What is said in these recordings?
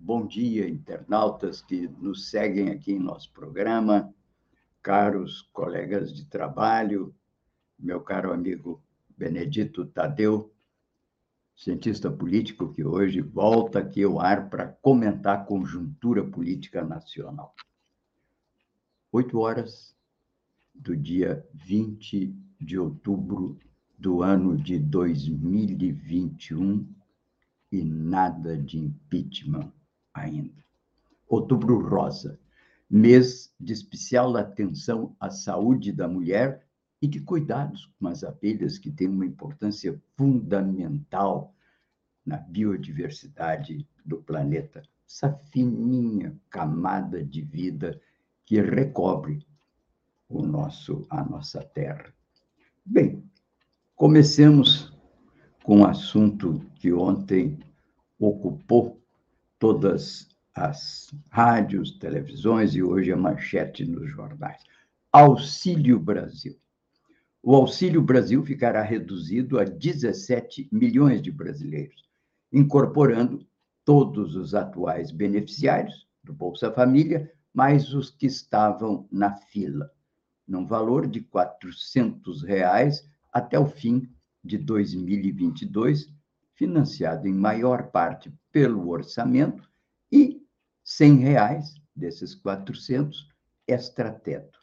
Bom dia, internautas que nos seguem aqui em nosso programa, caros colegas de trabalho, meu caro amigo Benedito Tadeu, cientista político que hoje volta aqui ao ar para comentar a conjuntura política nacional. Oito horas do dia 20 de outubro do ano de 2021 e nada de impeachment ainda. Outubro Rosa, mês de especial atenção à saúde da mulher e de cuidados com as abelhas, que têm uma importância fundamental na biodiversidade do planeta. Essa fininha camada de vida que recobre o nosso, a nossa terra. Bem, comecemos com um assunto que ontem ocupou todas as rádios, televisões e hoje a manchete nos jornais. Auxílio Brasil. O Auxílio Brasil ficará reduzido a 17 milhões de brasileiros, incorporando todos os atuais beneficiários do Bolsa Família, mais os que estavam na fila, num valor de 400 reais até o fim de 2022, financiado em maior parte pelo orçamento e R$ reais desses 400 extrateto.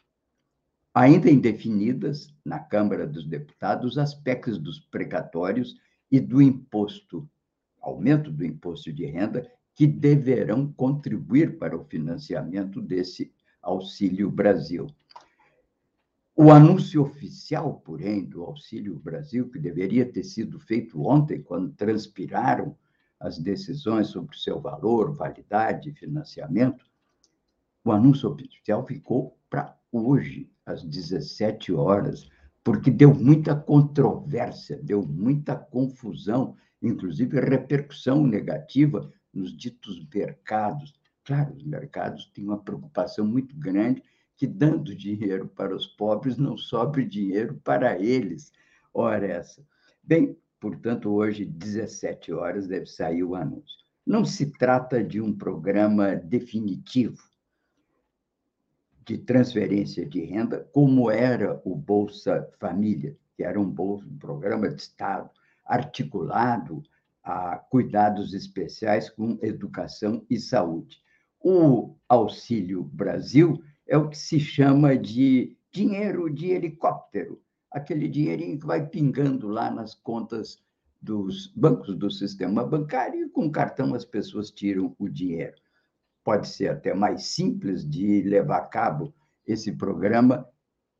Ainda indefinidas na Câmara dos Deputados as PECs dos precatórios e do imposto, aumento do imposto de renda, que deverão contribuir para o financiamento desse Auxílio Brasil. O anúncio oficial, porém, do Auxílio Brasil, que deveria ter sido feito ontem, quando transpiraram as decisões sobre seu valor, validade e financiamento, o anúncio oficial ficou para hoje, às 17 horas, porque deu muita controvérsia, deu muita confusão, inclusive repercussão negativa nos ditos mercados. Claro, os mercados têm uma preocupação muito grande que dando dinheiro para os pobres não sobre dinheiro para eles. Ora essa. Bem, portanto, hoje, 17 horas, deve sair o anúncio. Não se trata de um programa definitivo de transferência de renda, como era o Bolsa Família, que era um, bolsa, um programa de Estado articulado a cuidados especiais com educação e saúde. O Auxílio Brasil é o que se chama de dinheiro de helicóptero, aquele dinheirinho que vai pingando lá nas contas dos bancos do sistema bancário e com cartão as pessoas tiram o dinheiro. Pode ser até mais simples de levar a cabo esse programa,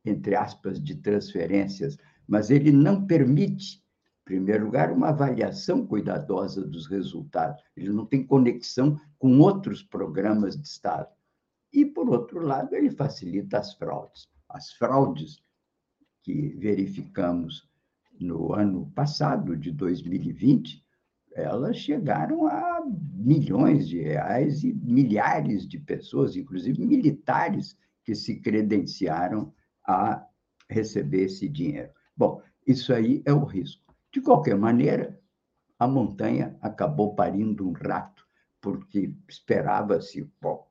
entre aspas, de transferências, mas ele não permite, em primeiro lugar, uma avaliação cuidadosa dos resultados. Ele não tem conexão com outros programas de Estado. E, por outro lado, ele facilita as fraudes. As fraudes que verificamos no ano passado, de 2020, elas chegaram a milhões de reais e milhares de pessoas, inclusive militares, que se credenciaram a receber esse dinheiro. Bom, isso aí é o risco. De qualquer maneira, a montanha acabou parindo um rato, porque esperava-se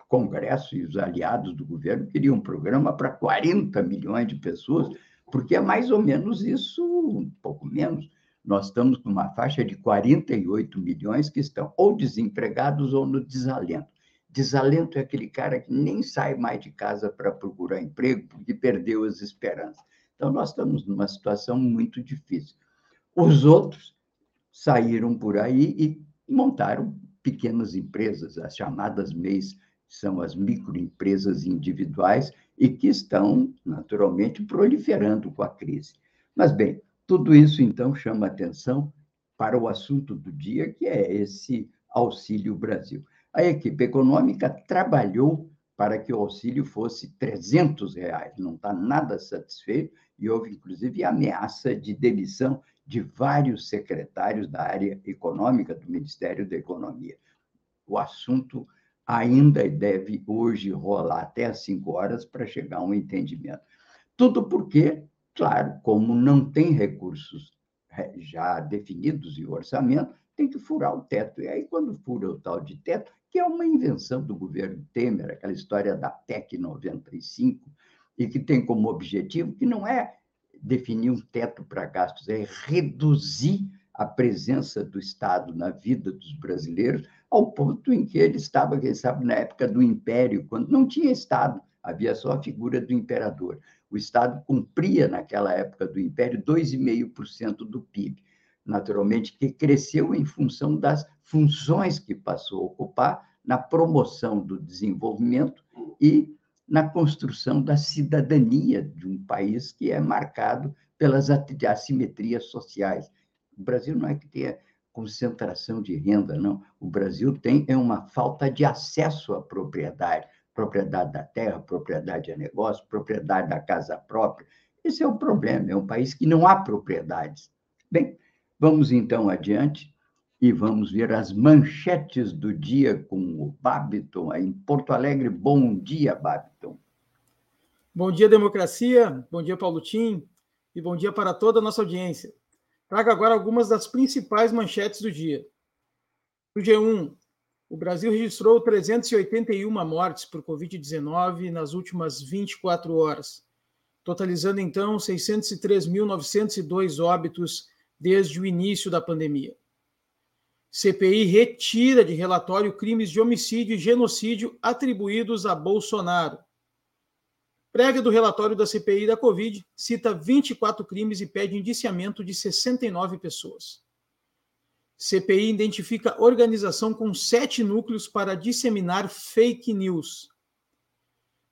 Congresso e os aliados do governo queriam um programa para 40 milhões de pessoas, porque é mais ou menos isso, um pouco menos. Nós estamos com uma faixa de 48 milhões que estão ou desempregados ou no desalento. Desalento é aquele cara que nem sai mais de casa para procurar emprego porque perdeu as esperanças. Então, nós estamos numa situação muito difícil. Os outros saíram por aí e montaram pequenas empresas, as chamadas MEIs são as microempresas individuais e que estão, naturalmente, proliferando com a crise. Mas, bem, tudo isso, então, chama atenção para o assunto do dia, que é esse Auxílio Brasil. A equipe econômica trabalhou para que o auxílio fosse 300 reais. Não está nada satisfeito e houve, inclusive, ameaça de demissão de vários secretários da área econômica do Ministério da Economia. O assunto ainda deve hoje rolar até às 5 horas para chegar a um entendimento. Tudo porque, claro, como não tem recursos é, já definidos em orçamento, tem que furar o teto. E aí, quando fura o tal de teto, que é uma invenção do governo Temer, aquela história da PEC 95, e que tem como objetivo que não é definir um teto para gastos, é reduzir a presença do Estado na vida dos brasileiros ao ponto em que ele estava, quem sabe, na época do Império, quando não tinha Estado, havia só a figura do imperador. O Estado cumpria, naquela época do Império, 2,5% do PIB naturalmente, que cresceu em função das funções que passou a ocupar na promoção do desenvolvimento e na construção da cidadania de um país que é marcado pelas assimetrias sociais. O Brasil não é que tenha concentração de renda, não. O Brasil tem é uma falta de acesso à propriedade, propriedade da terra, propriedade a negócio, propriedade da casa própria. Esse é o problema, é um país que não há propriedades. Bem, Vamos então adiante e vamos ver as manchetes do dia com o Babiton, em Porto Alegre. Bom dia, Babiton. Bom dia, democracia. Bom dia, Paulo Tim. E bom dia para toda a nossa audiência. Trago agora algumas das principais manchetes do dia. No G1, o Brasil registrou 381 mortes por Covid-19 nas últimas 24 horas, totalizando então 603.902 óbitos desde o início da pandemia. CPI retira de relatório crimes de homicídio e genocídio atribuídos a Bolsonaro. Prega do relatório da CPI da Covid cita 24 crimes e pede indiciamento de 69 pessoas. CPI identifica organização com sete núcleos para disseminar fake news.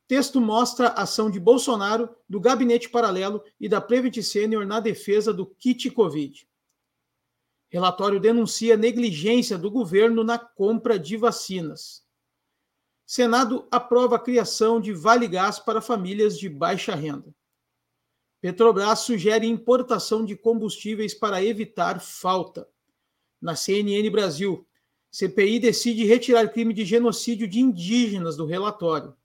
Texto mostra a ação de Bolsonaro, do gabinete paralelo e da Prevent Senior na defesa do kit Covid. Relatório denuncia negligência do governo na compra de vacinas. Senado aprova a criação de Vale Gás para famílias de baixa renda. Petrobras sugere importação de combustíveis para evitar falta. Na CNN Brasil, CPI decide retirar crime de genocídio de indígenas do relatório.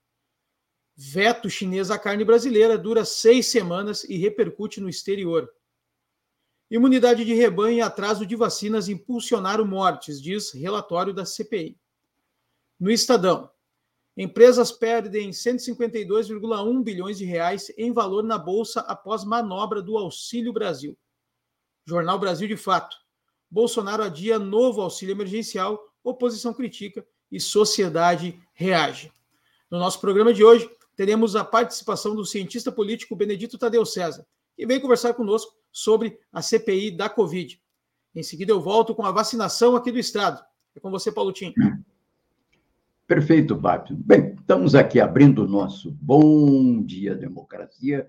Veto chinês à carne brasileira dura seis semanas e repercute no exterior. Imunidade de rebanho e atraso de vacinas impulsionaram mortes, diz relatório da CPI. No Estadão, empresas perdem 152,1 bilhões de reais em valor na bolsa após manobra do Auxílio Brasil. Jornal Brasil de Fato. Bolsonaro adia novo auxílio emergencial, oposição critica e sociedade reage. No nosso programa de hoje, teremos a participação do cientista político Benedito Tadeu César, que vem conversar conosco sobre a CPI da Covid. Em seguida, eu volto com a vacinação aqui do Estado. É com você, Paulo Tim. Perfeito, Bárbara. Bem, estamos aqui abrindo o nosso Bom Dia Democracia,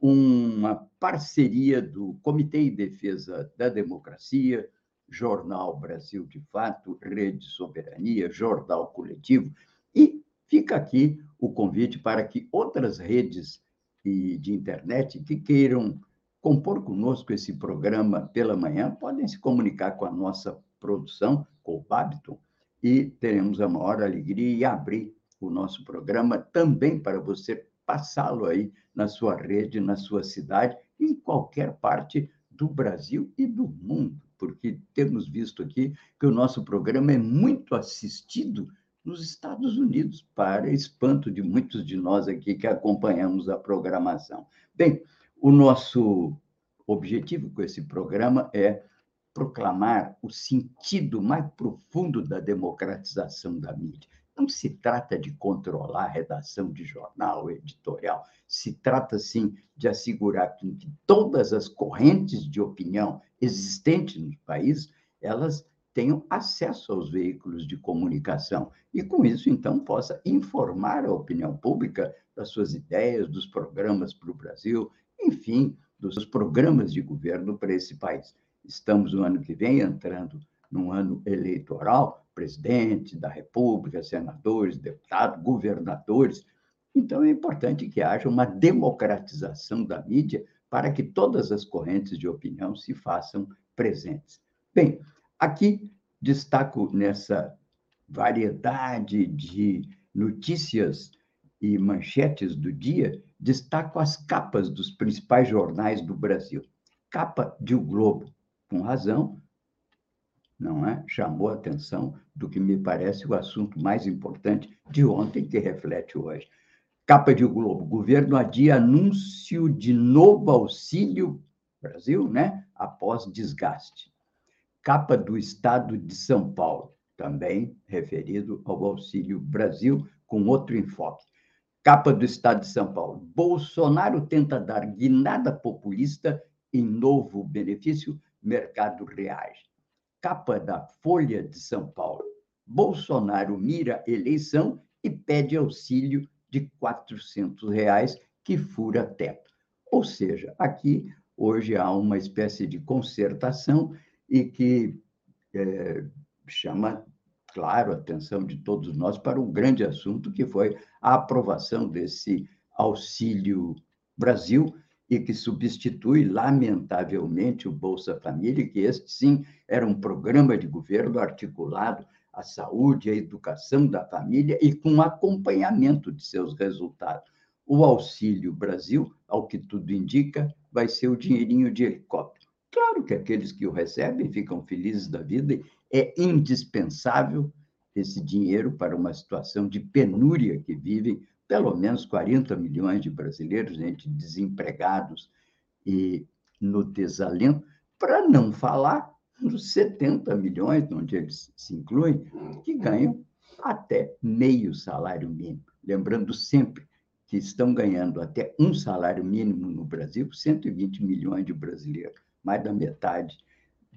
uma parceria do Comitê de Defesa da Democracia, Jornal Brasil de Fato, Rede Soberania, Jornal Coletivo, e fica aqui o convite para que outras redes de internet que queiram compor conosco esse programa pela manhã podem se comunicar com a nossa produção, com o Babiton, e teremos a maior alegria em abrir o nosso programa também para você passá-lo aí na sua rede, na sua cidade, em qualquer parte do Brasil e do mundo, porque temos visto aqui que o nosso programa é muito assistido nos Estados Unidos, para espanto de muitos de nós aqui que acompanhamos a programação. Bem, o nosso objetivo com esse programa é proclamar o sentido mais profundo da democratização da mídia. Não se trata de controlar a redação de jornal, editorial, se trata, sim, de assegurar que todas as correntes de opinião existentes no país, elas tenham acesso aos veículos de comunicação e, com isso, então, possa informar a opinião pública das suas ideias, dos programas para o Brasil, enfim, dos programas de governo para esse país. Estamos, no ano que vem, entrando num ano eleitoral, presidente da República, senadores, deputados, governadores. Então, é importante que haja uma democratização da mídia para que todas as correntes de opinião se façam presentes. Bem, aqui destaco nessa variedade de notícias e manchetes do dia, destaco as capas dos principais jornais do Brasil. Capa de O Globo, com razão, não é? Chamou a atenção do que me parece o assunto mais importante de ontem, que reflete hoje. Capa de Globo, governo adia anúncio de novo auxílio Brasil, né? Após desgaste. Capa do Estado de São Paulo, também referido ao Auxílio Brasil, com outro enfoque. Capa do Estado de São Paulo. Bolsonaro tenta dar guinada populista em novo benefício, mercado reage. Capa da Folha de São Paulo. Bolsonaro mira eleição e pede auxílio de 400 reais que fura teto. Ou seja, aqui hoje há uma espécie de concertação e que é, chama claro, a atenção de todos nós para um grande assunto que foi a aprovação desse Auxílio Brasil e que substitui, lamentavelmente, o Bolsa Família, que este sim era um programa de governo articulado à saúde, à educação da família e com acompanhamento de seus resultados. O Auxílio Brasil, ao que tudo indica, vai ser o dinheirinho de helicóptero. Claro que aqueles que o recebem ficam felizes da vida é indispensável esse dinheiro para uma situação de penúria que vivem pelo menos 40 milhões de brasileiros, entre desempregados e no desalento, para não falar dos 70 milhões, onde eles se incluem, que ganham até meio salário mínimo. Lembrando sempre que estão ganhando até um salário mínimo no Brasil 120 milhões de brasileiros, mais da metade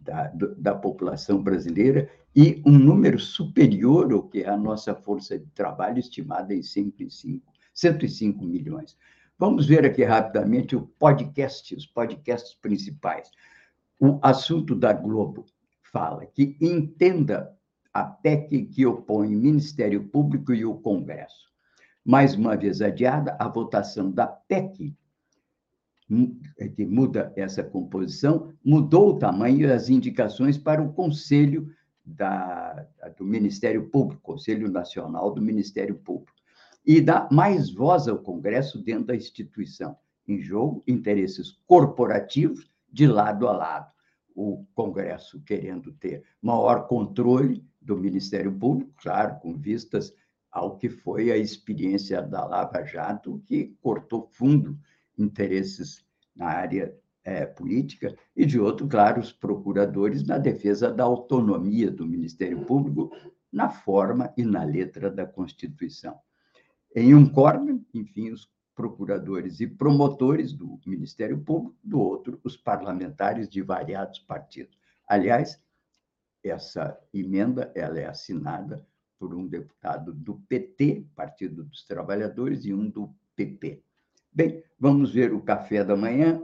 da, da população brasileira e um número superior ao que é a nossa força de trabalho, estimada em 105, 105 milhões. Vamos ver aqui rapidamente o podcast, os podcasts principais. O assunto da Globo fala que entenda a PEC que opõe Ministério Público e o Congresso. Mais uma vez adiada, a votação da PEC que muda essa composição, mudou o tamanho e as indicações para o Conselho da, do Ministério Público, Conselho Nacional do Ministério Público, e dá mais voz ao Congresso dentro da instituição. Em jogo, interesses corporativos de lado a lado. O Congresso querendo ter maior controle do Ministério Público, claro, com vistas ao que foi a experiência da Lava Jato, que cortou fundo interesses na área é, política, e de outro, claro, os procuradores na defesa da autonomia do Ministério Público na forma e na letra da Constituição. Em um corno, enfim, os procuradores e promotores do Ministério Público, do outro, os parlamentares de variados partidos. Aliás, essa emenda ela é assinada por um deputado do PT, Partido dos Trabalhadores, e um do PP. Bem, vamos ver o café da manhã,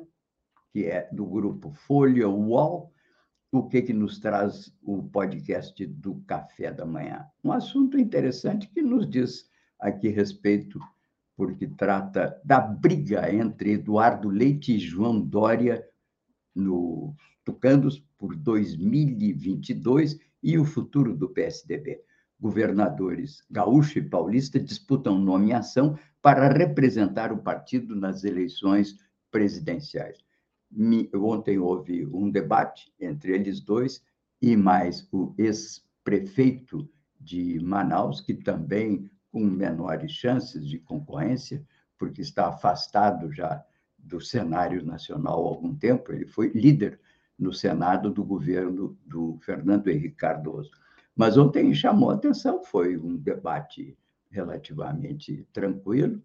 que é do grupo Folha UOL. O que, que nos traz o podcast do café da manhã? Um assunto interessante que nos diz aqui respeito, porque trata da briga entre Eduardo Leite e João Dória no Tucanos por 2022 e o futuro do PSDB governadores gaúcho e paulista disputam nomeação para representar o partido nas eleições presidenciais. Ontem houve um debate entre eles dois e mais o ex-prefeito de Manaus, que também com menores chances de concorrência, porque está afastado já do cenário nacional há algum tempo, ele foi líder no Senado do governo do Fernando Henrique Cardoso. Mas ontem chamou a atenção, foi um debate relativamente tranquilo,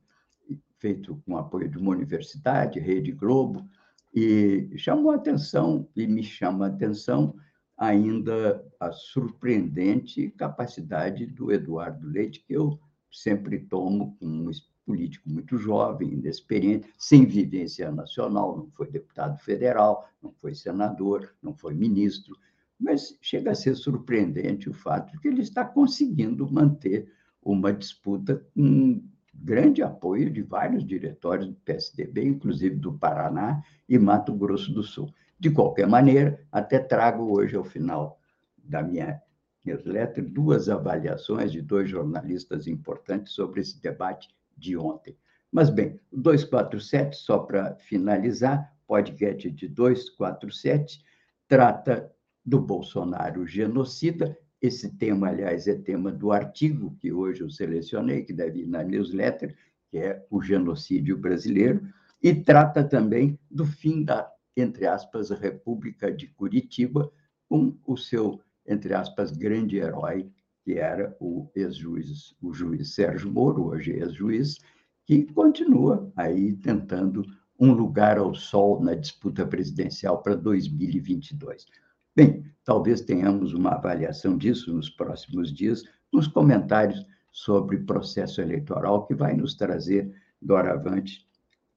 feito com apoio de uma universidade, Rede Globo, e chamou a atenção, e me chama a atenção ainda a surpreendente capacidade do Eduardo Leite, que eu sempre tomo como um político muito jovem, inexperiente, sem vivência nacional, não foi deputado federal, não foi senador, não foi ministro, mas chega a ser surpreendente o fato de que ele está conseguindo manter uma disputa com grande apoio de vários diretórios do PSDB, inclusive do Paraná e Mato Grosso do Sul. De qualquer maneira, até trago hoje, ao final da minha newsletter, duas avaliações de dois jornalistas importantes sobre esse debate de ontem. Mas, bem, o 247, só para finalizar, podcast de 247, trata do Bolsonaro genocida. Esse tema, aliás, é tema do artigo que hoje eu selecionei, que deve ir na newsletter, que é o genocídio brasileiro, e trata também do fim da, entre aspas, República de Curitiba, com o seu, entre aspas, grande herói, que era o ex-juiz, o juiz Sérgio Moro, hoje ex-juiz, que continua aí tentando um lugar ao sol na disputa presidencial para 2022. Bem, talvez tenhamos uma avaliação disso nos próximos dias, nos comentários sobre processo eleitoral, que vai nos trazer, doravante,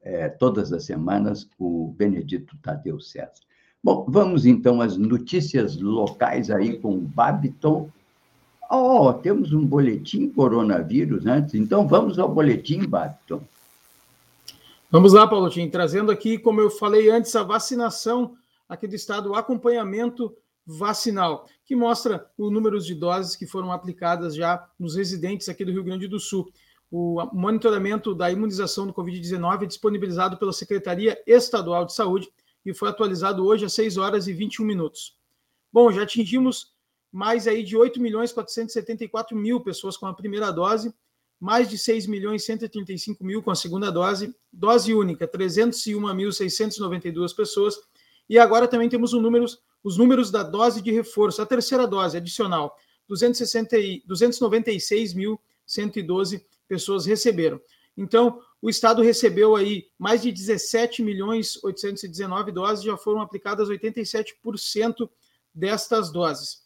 é, todas as semanas, o Benedito Tadeu César. Bom, vamos então às notícias locais aí com o Babiton Oh, temos um boletim coronavírus antes, então vamos ao boletim, Baton. Vamos lá, Paulotinho, trazendo aqui, como eu falei antes, a vacinação aqui do estado, o acompanhamento vacinal, que mostra o número de doses que foram aplicadas já nos residentes aqui do Rio Grande do Sul. O monitoramento da imunização do Covid-19 é disponibilizado pela Secretaria Estadual de Saúde e foi atualizado hoje às 6 horas e 21 minutos. Bom, já atingimos mais aí de 8 milhões 474 mil pessoas com a primeira dose, mais de 6 milhões 135 mil com a segunda dose, dose única 301.692 pessoas, e agora também temos os números, os números da dose de reforço, a terceira dose adicional, 296.112 pessoas receberam. Então, o estado recebeu aí mais de 17 milhões 819 doses, já foram aplicadas 87% destas doses.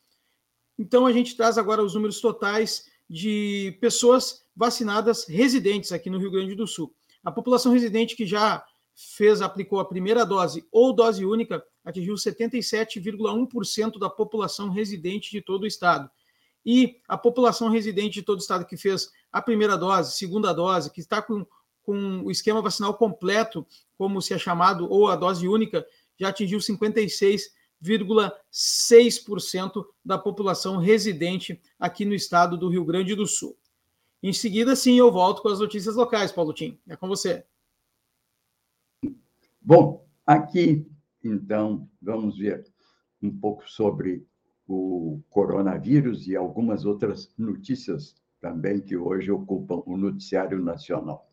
Então, a gente traz agora os números totais de pessoas vacinadas residentes aqui no Rio Grande do Sul. A população residente que já fez, aplicou a primeira dose ou dose única, atingiu 77,1% da população residente de todo o estado. E a população residente de todo o estado que fez a primeira dose, segunda dose, que está com, com o esquema vacinal completo, como se é chamado, ou a dose única, já atingiu 56 0,6% da população residente aqui no estado do Rio Grande do Sul. Em seguida, sim, eu volto com as notícias locais, Paulo Tim. É com você. Bom, aqui, então, vamos ver um pouco sobre o coronavírus e algumas outras notícias também que hoje ocupam o noticiário nacional.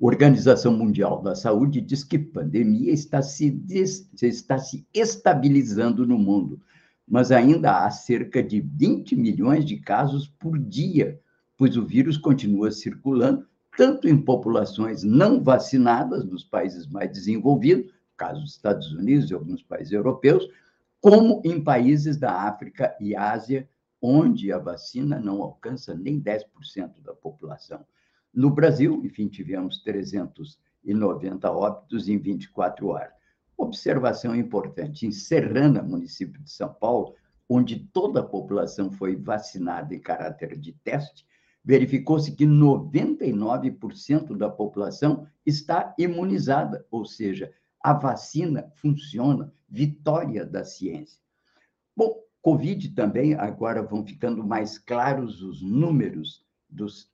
Organização Mundial da Saúde diz que pandemia está se, des... está se estabilizando no mundo, mas ainda há cerca de 20 milhões de casos por dia, pois o vírus continua circulando tanto em populações não vacinadas nos países mais desenvolvidos, caso dos Estados Unidos e alguns países europeus, como em países da África e Ásia, onde a vacina não alcança nem 10% da população. No Brasil, enfim, tivemos 390 óbitos em 24 horas. Observação importante: em Serrana, município de São Paulo, onde toda a população foi vacinada em caráter de teste, verificou-se que 99% da população está imunizada, ou seja, a vacina funciona, vitória da ciência. Bom, Covid também, agora vão ficando mais claros os números dos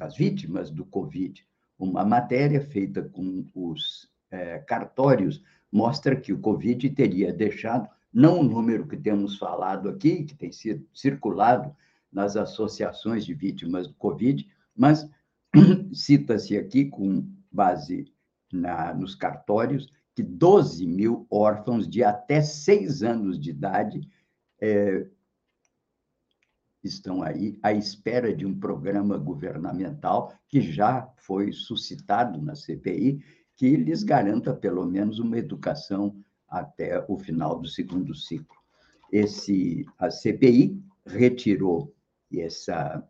das vítimas do Covid. Uma matéria feita com os é, cartórios mostra que o Covid teria deixado, não o número que temos falado aqui, que tem sido circulado nas associações de vítimas do Covid, mas cita-se aqui, com base na, nos cartórios, que 12 mil órfãos de até seis anos de idade é, estão aí à espera de um programa governamental que já foi suscitado na CPI, que lhes garanta pelo menos uma educação até o final do segundo ciclo. Esse, a CPI retirou essa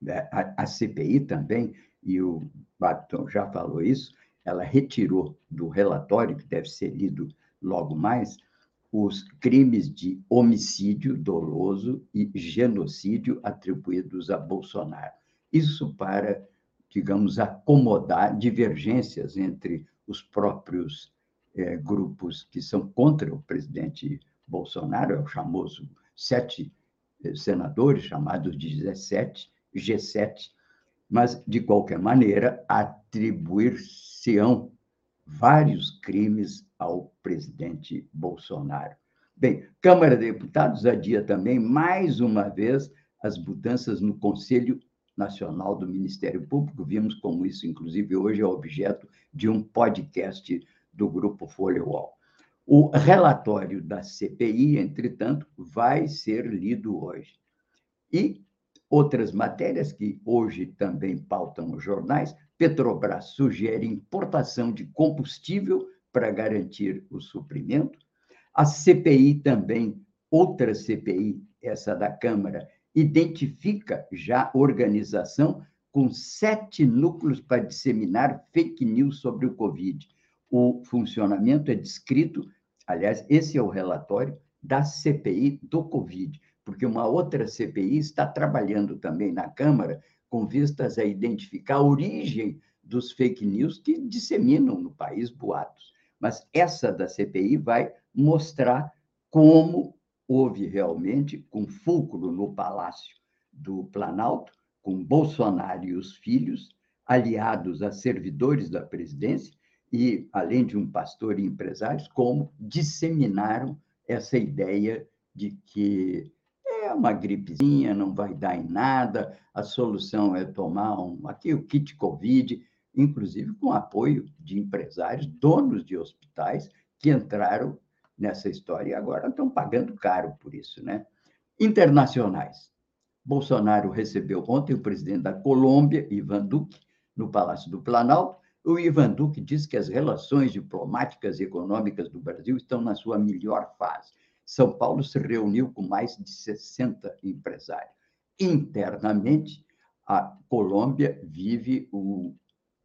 né, a, a CPI também e o Baton já falou isso, ela retirou do relatório que deve ser lido logo mais os crimes de homicídio doloso e genocídio atribuídos a Bolsonaro. Isso para, digamos, acomodar divergências entre os próprios é, grupos que são contra o presidente Bolsonaro, é o famoso sete senadores, chamados de 17, G7, mas, de qualquer maneira, atribuir-se-ão vários crimes ao presidente Bolsonaro. Bem, Câmara de Deputados adia também, mais uma vez, as mudanças no Conselho Nacional do Ministério Público. Vimos como isso, inclusive, hoje é objeto de um podcast do Grupo Folha UOL. O relatório da CPI, entretanto, vai ser lido hoje. E outras matérias que hoje também pautam os jornais, Petrobras sugere importação de combustível para garantir o suprimento. A CPI também, outra CPI, essa da Câmara, identifica já organização com sete núcleos para disseminar fake news sobre o Covid. O funcionamento é descrito, aliás, esse é o relatório da CPI do Covid, porque uma outra CPI está trabalhando também na Câmara com vistas a identificar a origem dos fake news que disseminam no país boatos. Mas essa da CPI vai mostrar como houve realmente, com fulcro no Palácio do Planalto, com Bolsonaro e os filhos, aliados a servidores da presidência, e, além de um pastor e empresários, como disseminaram essa ideia de que é uma gripezinha, não vai dar em nada, a solução é tomar um, aqui o kit Covid, inclusive com apoio de empresários, donos de hospitais, que entraram nessa história e agora estão pagando caro por isso, né? Internacionais. Bolsonaro recebeu ontem o presidente da Colômbia, Ivan Duque, no Palácio do Planalto. O Ivan Duque disse que as relações diplomáticas e econômicas do Brasil estão na sua melhor fase. São Paulo se reuniu com mais de 60 empresários. Internamente, a Colômbia vive o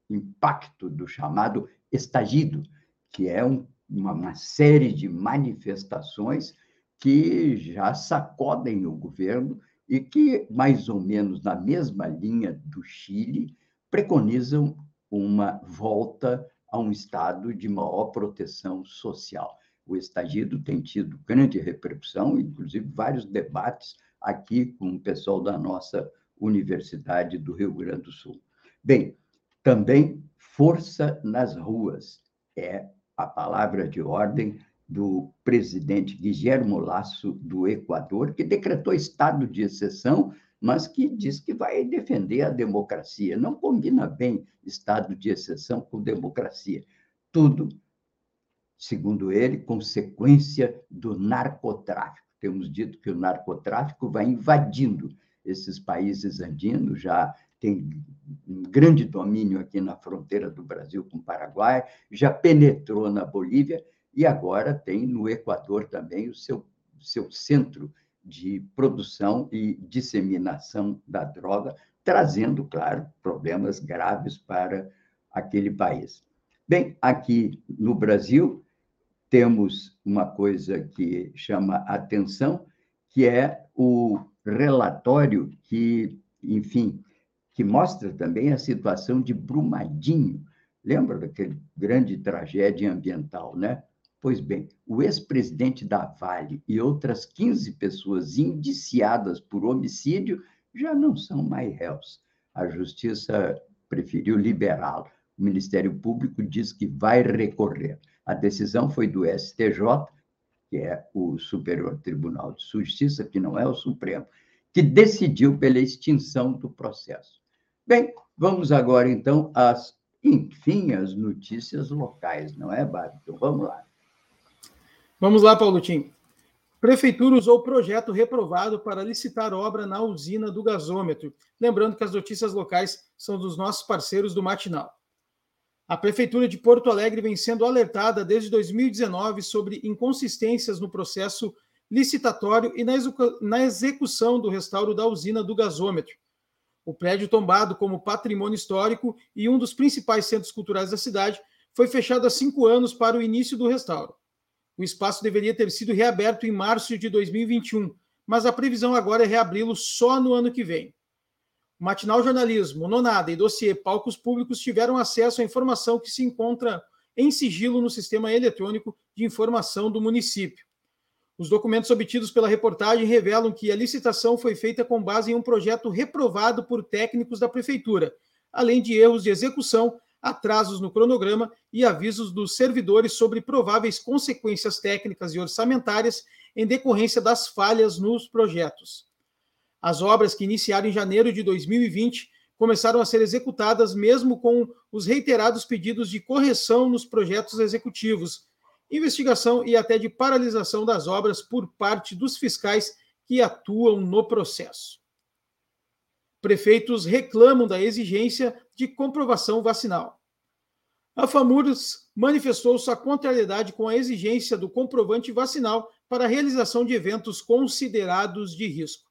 impacto do chamado estagido, que é um, uma, uma série de manifestações que já sacodem o governo e que, mais ou menos na mesma linha do Chile, preconizam uma volta a um estado de maior proteção social. O estagido tem tido grande repercussão, inclusive vários debates aqui com o pessoal da nossa Universidade do Rio Grande do Sul. Bem, também força nas ruas é a palavra de ordem do presidente Guillermo Lasso do Equador, que decretou estado de exceção, mas que diz que vai defender a democracia. Não combina bem estado de exceção com democracia. Tudo, segundo ele, consequência do narcotráfico. Temos dito que o narcotráfico vai invadindo esses países andinos, já tem um grande domínio aqui na fronteira do Brasil com o Paraguai, já penetrou na Bolívia e agora tem no Equador também o seu, seu centro de produção e disseminação da droga, trazendo, claro, problemas graves para aquele país. Bem, aqui no Brasil, temos uma coisa que chama atenção, que é o relatório que, enfim, que mostra também a situação de Brumadinho. Lembra daquele grande tragédia ambiental, né? Pois bem, o ex-presidente da Vale e outras 15 pessoas indiciadas por homicídio já não são mais réus. A justiça preferiu liberá-lo. O Ministério Público diz que vai recorrer. A decisão foi do STJ, que é o Superior Tribunal de Justiça, que não é o Supremo, que decidiu pela extinção do processo. Bem, vamos agora, então, às, enfim, as notícias locais, não é, Bárbara? Então, vamos lá. Vamos lá, Paulo Tim. Prefeitura usou projeto reprovado para licitar obra na usina do gasômetro. Lembrando que as notícias locais são dos nossos parceiros do Matinal. A Prefeitura de Porto Alegre vem sendo alertada desde 2019 sobre inconsistências no processo licitatório e na execução do restauro da usina do gasômetro. O prédio tombado como patrimônio histórico e um dos principais centros culturais da cidade foi fechado há cinco anos para o início do restauro. O espaço deveria ter sido reaberto em março de 2021, mas a previsão agora é reabri-lo só no ano que vem. O Matinal Jornalismo, Nonada e Dossiê Palcos Públicos tiveram acesso à informação que se encontra em sigilo no sistema eletrônico de informação do município. Os documentos obtidos pela reportagem revelam que a licitação foi feita com base em um projeto reprovado por técnicos da prefeitura, além de erros de execução, atrasos no cronograma e avisos dos servidores sobre prováveis consequências técnicas e orçamentárias em decorrência das falhas nos projetos. As obras que iniciaram em janeiro de 2020 começaram a ser executadas mesmo com os reiterados pedidos de correção nos projetos executivos, investigação e até de paralisação das obras por parte dos fiscais que atuam no processo. Prefeitos reclamam da exigência de comprovação vacinal. A FAMURS manifestou sua contrariedade com a exigência do comprovante vacinal para a realização de eventos considerados de risco.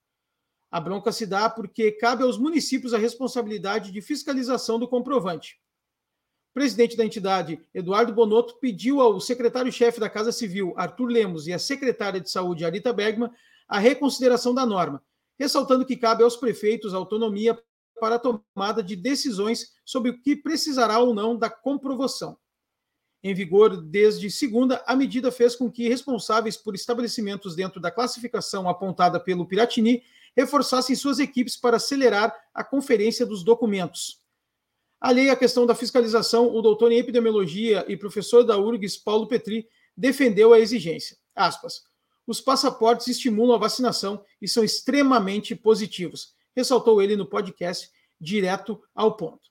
A bronca se dá porque cabe aos municípios a responsabilidade de fiscalização do comprovante presidente da entidade, Eduardo Bonotto, pediu ao secretário-chefe da Casa Civil, Arthur Lemos, e à secretária de Saúde, Arita Bergman, a reconsideração da norma, ressaltando que cabe aos prefeitos autonomia para a tomada de decisões sobre o que precisará ou não da comprovação. Em vigor desde segunda, a medida fez com que responsáveis por estabelecimentos dentro da classificação apontada pelo Piratini reforçassem suas equipes para acelerar a conferência dos documentos. Alheio à questão da fiscalização, o doutor em epidemiologia e professor da URGS, Paulo Petri, defendeu a exigência. Aspas. Os passaportes estimulam a vacinação e são extremamente positivos, ressaltou ele no podcast Direto ao Ponto.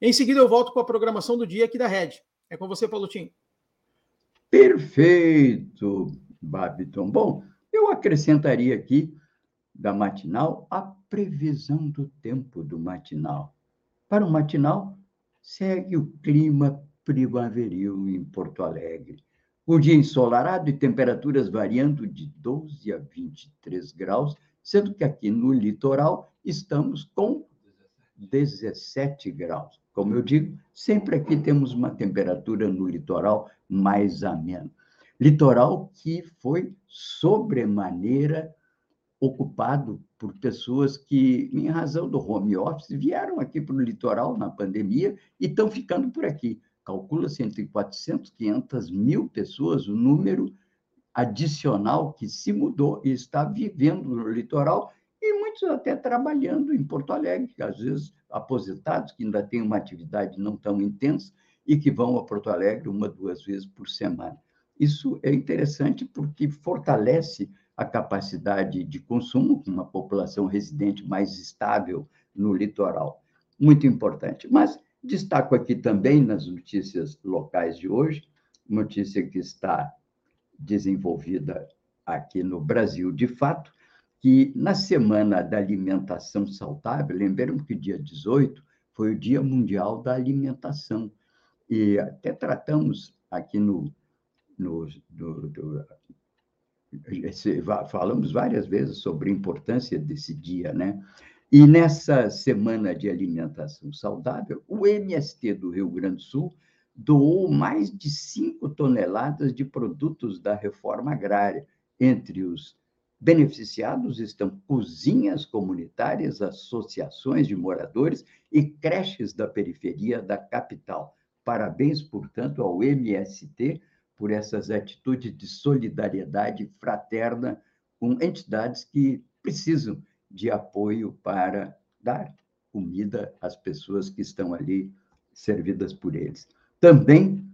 Em seguida, eu volto com a programação do dia aqui da Rede. É com você, Paulo Tim. Perfeito, Babiton. Bom, eu acrescentaria aqui da matinal a previsão do tempo do matinal. Para o matinal, segue o clima primaveril em Porto Alegre. Um dia ensolarado e temperaturas variando de 12 a 23 graus, sendo que aqui no litoral estamos com 17 graus. Como eu digo, sempre aqui temos uma temperatura no litoral mais amena. Litoral que foi sobremaneira ocupado por pessoas que, em razão do home office, vieram aqui para o litoral na pandemia e estão ficando por aqui. Calcula-se entre 400 e 500 mil pessoas o número adicional que se mudou e está vivendo no litoral e muitos até trabalhando em Porto Alegre, às vezes aposentados, que ainda têm uma atividade não tão intensa e que vão a Porto Alegre uma, duas vezes por semana. Isso é interessante porque fortalece a capacidade de consumo, com uma população residente mais estável no litoral. Muito importante. Mas destaco aqui também nas notícias locais de hoje, notícia que está desenvolvida aqui no Brasil, de fato, que na Semana da Alimentação Saudável, lembramos que dia 18 foi o Dia Mundial da Alimentação, e até tratamos aqui no, no do, do, falamos várias vezes sobre a importância desse dia, né? E nessa semana de alimentação saudável, o MST do Rio Grande do Sul doou mais de 5 toneladas de produtos da reforma agrária. Entre os beneficiados estão cozinhas comunitárias, associações de moradores e creches da periferia da capital. Parabéns, portanto, ao MST por essas atitudes de solidariedade fraterna com entidades que precisam de apoio para dar comida às pessoas que estão ali servidas por eles. Também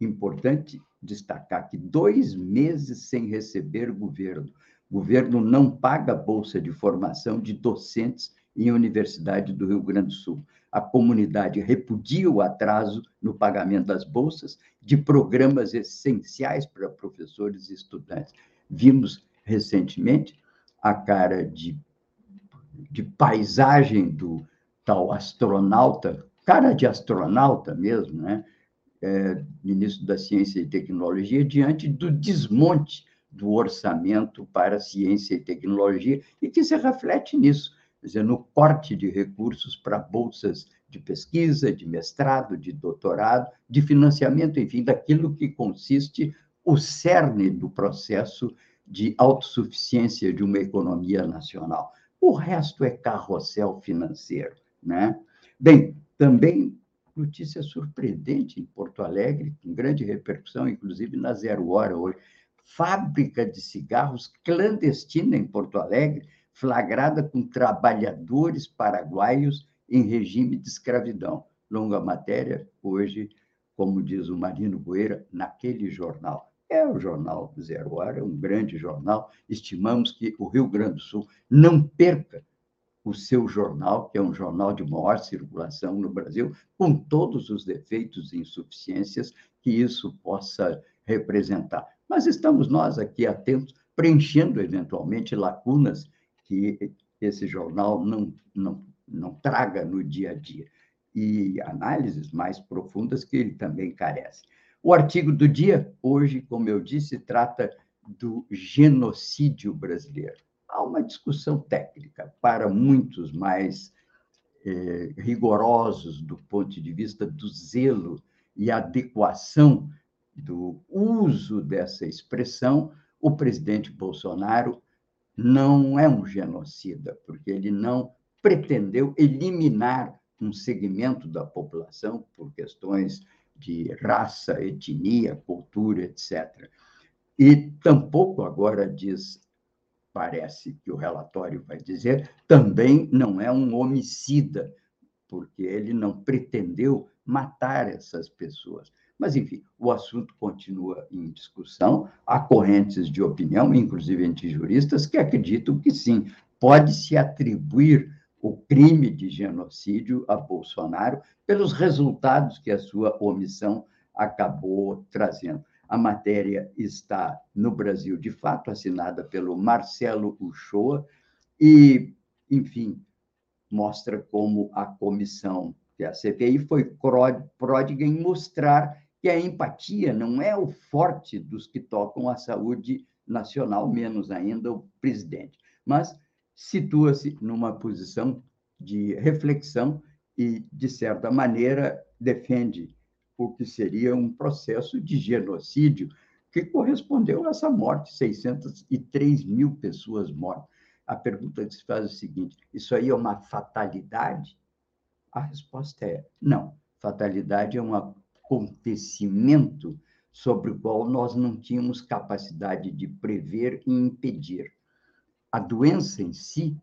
importante destacar que dois meses sem receber governo. O governo não paga bolsa de formação de docentes em Universidade do Rio Grande do Sul a comunidade repudia o atraso no pagamento das bolsas de programas essenciais para professores e estudantes. Vimos recentemente a cara de, de paisagem do tal astronauta, cara de astronauta mesmo, né? É, ministro da Ciência e Tecnologia, diante do desmonte do orçamento para ciência e tecnologia, e que se reflete nisso quer dizer, no corte de recursos para bolsas de pesquisa, de mestrado, de doutorado, de financiamento, enfim, daquilo que consiste o cerne do processo de autossuficiência de uma economia nacional. O resto é carrossel financeiro, né? Bem, também notícia surpreendente em Porto Alegre, com grande repercussão, inclusive na Zero Hora hoje. Fábrica de cigarros clandestina em Porto Alegre, flagrada com trabalhadores paraguaios em regime de escravidão. Longa matéria, hoje, como diz o Marino Boeira, naquele jornal. É o jornal Zero Hora, é um grande jornal. Estimamos que o Rio Grande do Sul não perca o seu jornal, que é um jornal de maior circulação no Brasil, com todos os defeitos e insuficiências que isso possa representar. Mas estamos nós aqui atentos, preenchendo eventualmente lacunas que esse jornal não, não, não traga no dia a dia e análises mais profundas que ele também carece. O artigo do dia, hoje, como eu disse, trata do genocídio brasileiro há uma discussão técnica para muitos mais eh, rigorosos do ponto de vista do zelo e adequação do uso dessa expressão. O presidente Bolsonaro não é um genocida, porque ele não pretendeu eliminar um segmento da população por questões de raça, etnia, cultura, etc. E tampouco agora diz parece que o relatório vai dizer, também não é um homicida, porque ele não pretendeu matar essas pessoas. Mas, enfim, o assunto continua em discussão. Há correntes de opinião, inclusive entre juristas, que acreditam que sim, pode-se atribuir o crime de genocídio a Bolsonaro pelos resultados que a sua omissão acabou trazendo. A matéria está no Brasil, de fato, assinada pelo Marcelo Uchoa, e, enfim, mostra como a comissão, que é CPI, foi pródiga em mostrar que a empatia não é o forte dos que tocam a saúde nacional, menos ainda o presidente, mas situa-se numa posição de reflexão e, de certa maneira, defende o que seria um processo de genocídio que correspondeu a essa morte, 603 mil pessoas mortas. A pergunta que se faz é a seguinte: isso aí é uma fatalidade? A resposta é não. Fatalidade é um acontecimento sobre o qual nós não tínhamos capacidade de prever e impedir. A doença em si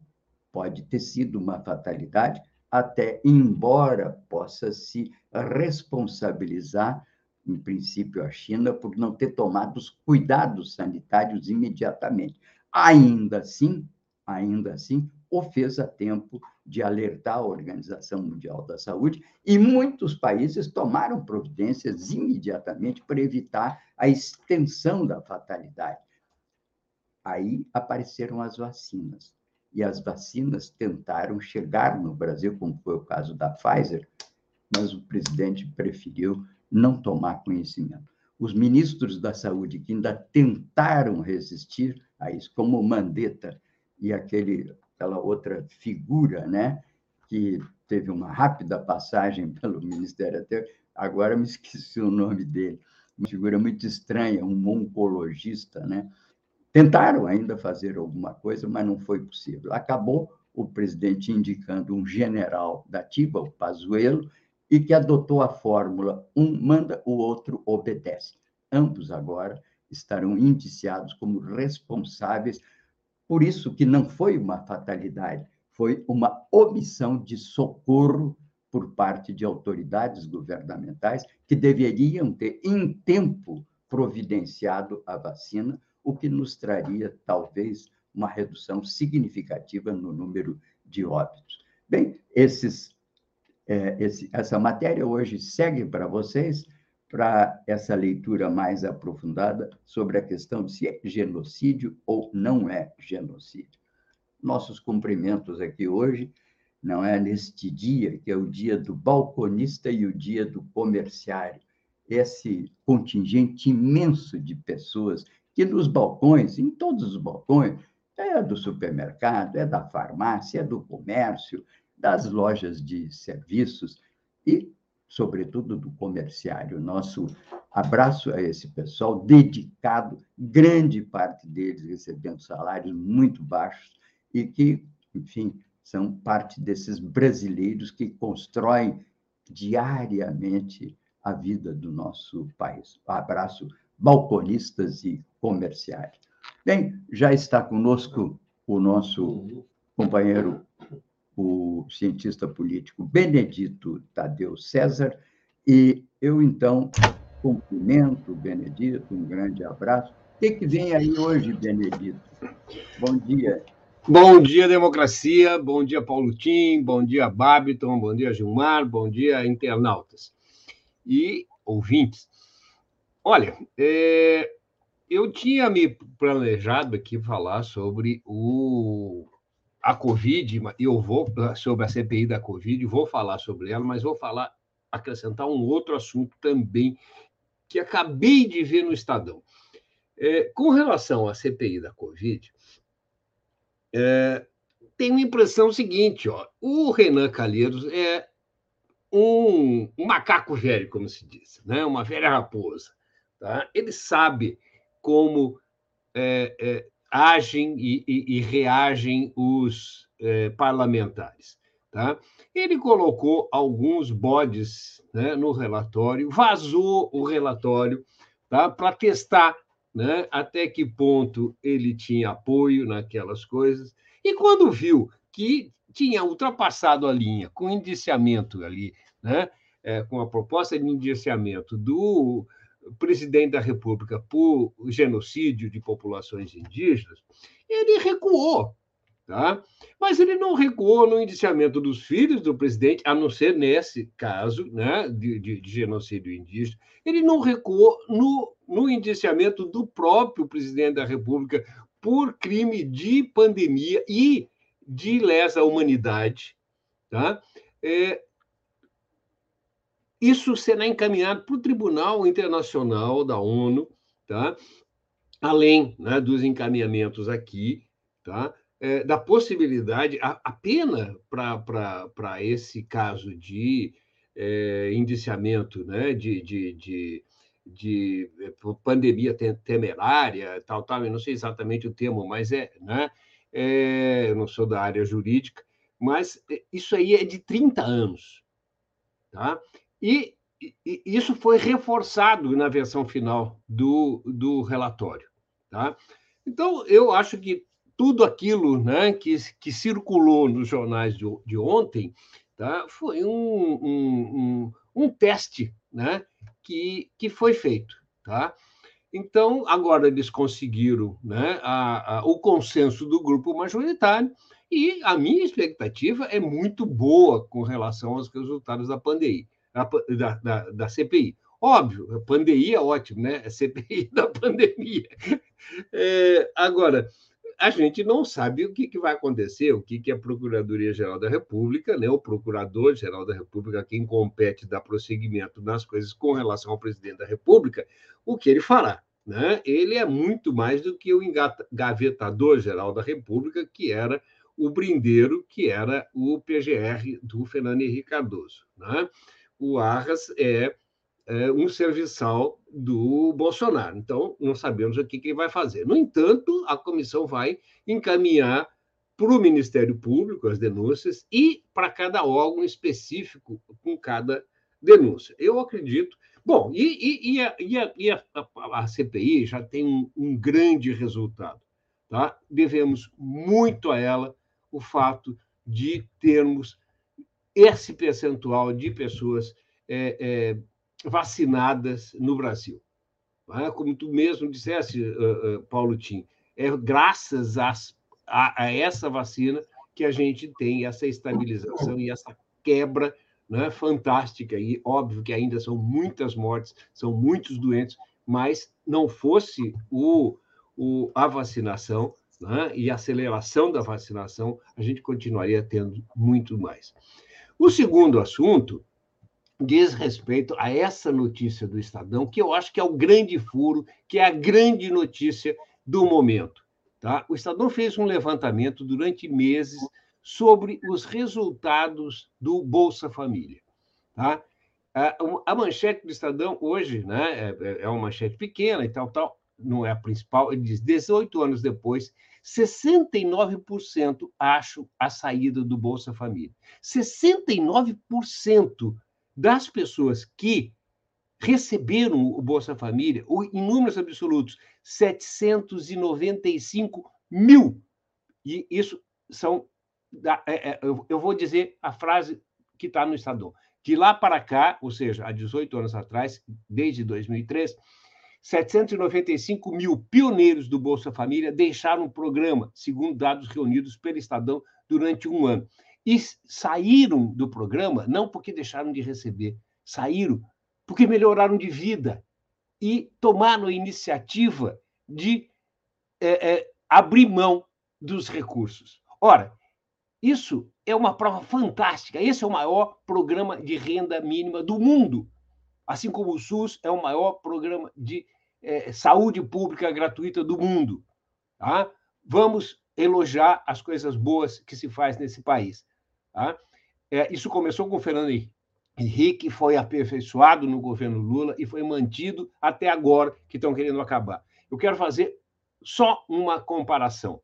pode ter sido uma fatalidade, até embora possa se responsabilizar, em princípio, a China por não ter tomado os cuidados sanitários imediatamente. Ainda assim, ainda assim, o fez a tempo de alertar a Organização Mundial da Saúde e muitos países tomaram providências imediatamente para evitar a extensão da fatalidade. Aí apareceram as vacinas e as vacinas tentaram chegar no Brasil, como foi o caso da Pfizer, mas o presidente preferiu não tomar conhecimento. Os ministros da saúde que ainda tentaram resistir a isso, como Mandetta e aquele, aquela outra figura, né, que teve uma rápida passagem pelo Ministério até agora me esqueci o nome dele, uma figura muito estranha, um oncologista, né, Tentaram ainda fazer alguma coisa, mas não foi possível. Acabou o presidente indicando um general da ativa, o Pazuello, e que adotou a fórmula um manda, o outro obedece. Ambos agora estarão indiciados como responsáveis por isso que não foi uma fatalidade, foi uma omissão de socorro por parte de autoridades governamentais que deveriam ter em tempo providenciado a vacina o que nos traria, talvez, uma redução significativa no número de óbitos. Bem, esses, é, esse, essa matéria hoje segue para vocês para essa leitura mais aprofundada sobre a questão de se é genocídio ou não é genocídio. Nossos cumprimentos aqui hoje, não é neste dia, que é o dia do balconista e o dia do comerciário, esse contingente imenso de pessoas que nos balcões, em todos os balcões, é do supermercado, é da farmácia, é do comércio, das lojas de serviços e, sobretudo, do comerciário, nosso abraço a esse pessoal dedicado, grande parte deles recebendo salários muito baixos e que, enfim, são parte desses brasileiros que constroem diariamente a vida do nosso país. Um abraço, balconistas e comerciais. Bem, já está conosco o nosso companheiro, o cientista político Benedito Tadeu César, e eu, então, cumprimento o Benedito, um grande abraço. O que, que vem aí hoje, Benedito? Bom dia. Bom dia, democracia. Bom dia, Paulo Tim. Bom dia, Babiton. Bom dia, Gilmar. Bom dia, internautas e ouvintes. Olha, é, eu tinha me planejado aqui falar sobre o, a Covid, eu vou sobre a CPI da Covid, vou falar sobre ela, mas vou falar, acrescentar um outro assunto também que acabei de ver no Estadão. É, com relação à CPI da Covid, é, tenho a impressão seguinte: ó, o Renan Calheiros é um, um, macaco velho, como se diz, né? uma velha raposa. Tá? Ele sabe como é, é, agem e, e, e, reagem os é, parlamentares. Tá? Ele colocou alguns bodes né, no relatório, vazou o relatório tá, para testar né, até que ponto ele tinha apoio naquelas coisas. E quando viu que tinha ultrapassado a linha com indiciamento ali, né, é, com a proposta de indiciamento do presidente da República por genocídio de populações indígenas, ele recuou. Tá? Mas ele não recuou no indiciamento dos filhos do presidente, a não ser nesse caso né, de, de, de genocídio indígena. Ele não recuou no, no indiciamento do próprio presidente da República por crime de pandemia e de lesa humanidade. Tá? É, isso será encaminhado para o Tribunal Internacional da ONU, tá? além né, dos encaminhamentos aqui, tá? É, da possibilidade, a, a pena para esse caso de é, indiciamento né, de, de, de, de, é, pandemia temerária, tal, tal, eu não sei exatamente o termo, mas é, né, é, eu não sou da área jurídica, mas é, isso aí é de 30 anos. Tá? E, isso foi reforçado na versão final do, do relatório. Tá? Então, eu acho que tudo aquilo né, que, que circulou nos jornais de, de ontem tá, foi um, um, um, um teste né, que, que foi feito. Tá? Então, agora eles conseguiram né, a, a, o consenso do grupo majoritário, e a minha expectativa é muito boa com relação aos resultados da pandemia da, da, da CPI. Óbvio, a pandemia é ótimo, né? A CPI da pandemia. É, agora, a gente não sabe o que, que vai acontecer, o que, que a Procuradoria-Geral da República, né, o Procurador-Geral da República, quem compete dar prosseguimento nas coisas com relação ao presidente da República, o que ele fará. Né? Ele é muito mais do que o engavetador-geral da República, que era o brindeiro, que era o PGR do Fernando Henrique Cardoso. Né? O Arras é, é, um serviçal do Bolsonaro. Então, não sabemos o que, que ele vai fazer. No entanto, a comissão vai encaminhar para o Ministério Público as denúncias e para cada órgão específico com cada denúncia. Eu acredito. Bom, e, e, e, a, e, a, e a, a, CPI já tem um, um grande resultado. Tá? Devemos muito a ela o fato de termos esse percentual de pessoas é, é, vacinadas no Brasil. É? Como tu mesmo disseste, uh, uh, Paulo Tim, é graças às, a, a, essa vacina que a gente tem essa estabilização e essa quebra né, fantástica. E óbvio que ainda são muitas mortes, são muitos doentes, mas não fosse o, o, a vacinação né, e a aceleração da vacinação, a gente continuaria tendo muito mais. O segundo assunto diz respeito a essa notícia do Estadão, que eu acho que é o grande furo, que é a grande notícia do momento. Tá? O Estadão fez um levantamento durante meses sobre os resultados do Bolsa Família. Tá? A, manchete do Estadão hoje né, é, é uma manchete pequena e tal, tal, não é a principal. Ele diz: 18 anos depois, 69% acham a saída do Bolsa Família. 69% das pessoas que receberam o Bolsa Família, em números absolutos, 795 mil. E isso são. É, é, eu vou dizer a frase que está no Estadão. De lá para cá, ou seja, há 18 anos atrás, desde 2003, 795 mil pioneiros do Bolsa Família deixaram o programa, segundo dados reunidos pelo Estadão durante um ano. E saíram do programa não porque deixaram de receber, saíram porque melhoraram de vida e tomaram a iniciativa de é, é, abrir mão dos recursos. Ora, isso é uma prova fantástica. Esse é o maior programa de renda mínima do mundo. Assim como o SUS é o maior programa de é, saúde pública gratuita do mundo. Tá? Vamos elogiar as coisas boas que se faz nesse país. Tá? É, isso começou com o Fernando Henrique, foi aperfeiçoado no governo Lula e foi mantido até agora, que estão querendo acabar. Eu quero fazer só uma comparação.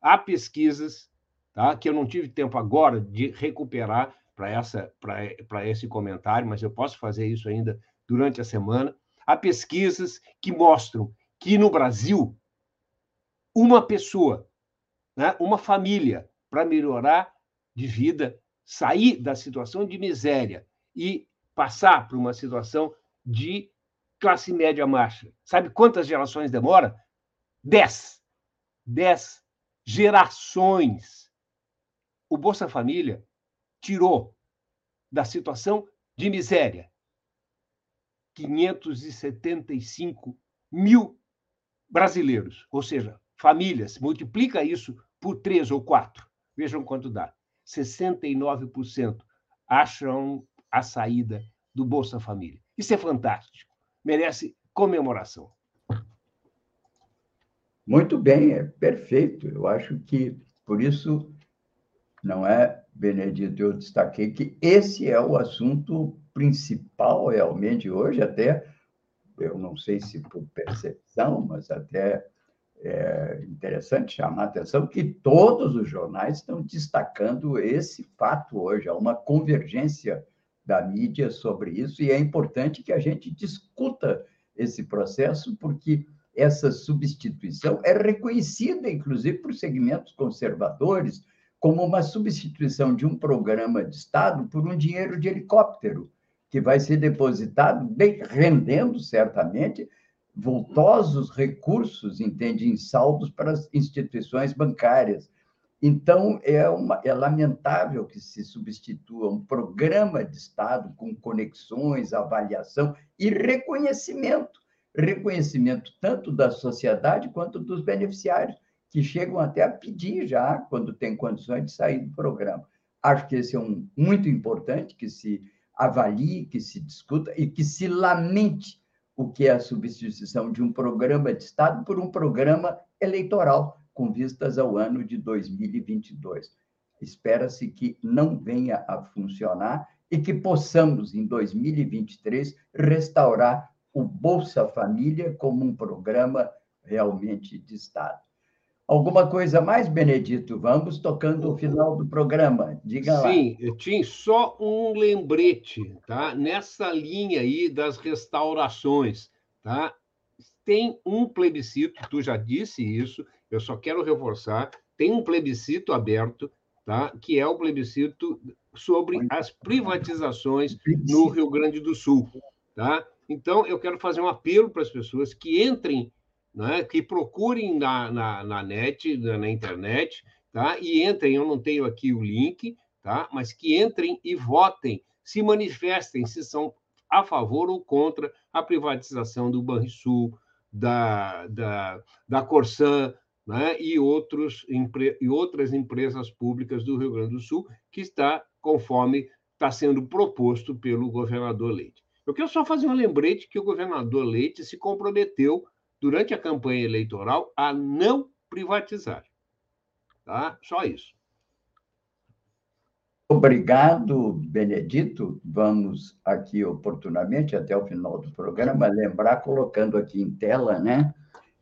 Há pesquisas tá? que eu não tive tempo agora de recuperar para esse comentário, mas eu posso fazer isso ainda durante a semana. Há pesquisas que mostram que no Brasil, uma pessoa, né, uma família, para melhorar de vida, sair da situação de miséria e passar para uma situação de classe média marcha. Sabe quantas gerações demora? Dez. Dez gerações o Bolsa Família tirou da situação de miséria 575 mil brasileiros, ou seja, famílias, multiplica isso por três ou quatro, vejam quanto dá. 69% acham a saída do Bolsa Família. Isso é fantástico, merece comemoração. Muito bem, é perfeito. Eu acho que, por isso, não é, Benedito? Eu destaquei que esse é o assunto principal realmente hoje, até, eu não sei se por percepção, mas até é interessante chamar a atenção que todos os jornais estão destacando esse fato hoje, há uma convergência da mídia sobre isso, e é importante que a gente discuta esse processo, porque essa substituição é reconhecida, inclusive, por segmentos conservadores, como uma substituição de um programa de Estado por um dinheiro de helicóptero, que vai ser depositado, bem, rendendo certamente vultosos recursos, entende, em saldos para as instituições bancárias. Então, é, uma, é lamentável que se substitua um programa de Estado com conexões, avaliação e reconhecimento reconhecimento tanto da sociedade quanto dos beneficiários que chegam até a pedir já, quando tem condições de sair do programa. Acho que esse é um muito importante que se avalie, que se discuta e que se lamente o que é a substituição de um programa de Estado por um programa eleitoral, com vistas ao ano de 2022. Espera-se que não venha a funcionar e que possamos, em 2023, restaurar o Bolsa Família como um programa realmente de Estado. Alguma coisa mais, Benedito? Vamos tocando o final do programa. Diga lá. Sim, tinha só um lembrete, tá? Nessa linha aí das restaurações, tá? Tem um plebiscito, tu já disse isso, eu só quero reforçar, tem um plebiscito aberto, tá? Que é o plebiscito sobre as privatizações no Rio Grande do Sul, tá? Então, eu quero fazer um apelo para as pessoas que entrem né, que procurem na, na, na net, na, na, internet, tá? e entrem, eu não tenho aqui o link, tá? mas que entrem e votem, se manifestem se são a favor ou contra a privatização do Banrisul, da, da, da Corsan né? e, outros, e outras empresas públicas do Rio Grande do Sul, que está conforme está sendo proposto pelo governador Leite. Eu quero só fazer um lembrete que o governador Leite se comprometeu durante a campanha eleitoral a não privatizar. Tá? Só isso. Obrigado, Benedito. Vamos aqui oportunamente, até o final do programa, lembrar, colocando aqui em tela, né?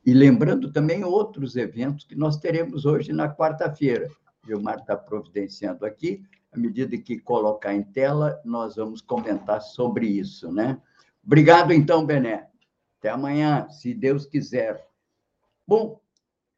E lembrando também outros eventos que nós teremos hoje na quarta-feira. Gilmar está providenciando aqui. À medida que colocar em tela, nós vamos comentar sobre isso, né? Obrigado, então, Bené. Até amanhã, se Deus quiser. Bom,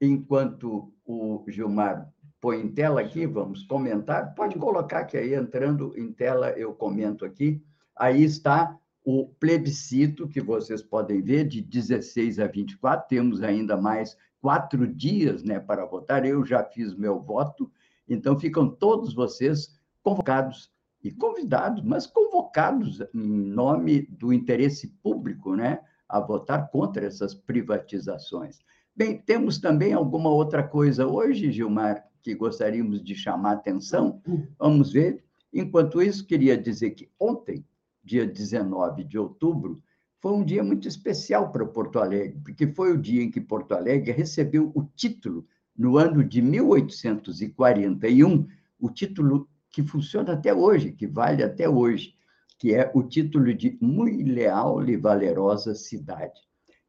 enquanto o Gilmar põe em tela aqui, vamos comentar. Pode colocar que aí, entrando em tela, eu comento aqui. Aí está o plebiscito, que vocês podem ver, de 16 a 24. Temos ainda mais quatro dias né, para votar. Eu já fiz meu voto, então ficam todos vocês convocados e convidados, mas convocados em nome do interesse público, né, a votar contra essas privatizações. Bem, temos também alguma outra coisa hoje, Gilmar, que gostaríamos de chamar atenção. Vamos ver. Enquanto isso, queria dizer que ontem, dia 19 de outubro, foi um dia muito especial para Porto Alegre, porque foi o dia em que Porto Alegre recebeu o título, no ano de 1841, o título que funciona até hoje, que vale até hoje, que é o título de Muito Leal e Valerosa Cidade.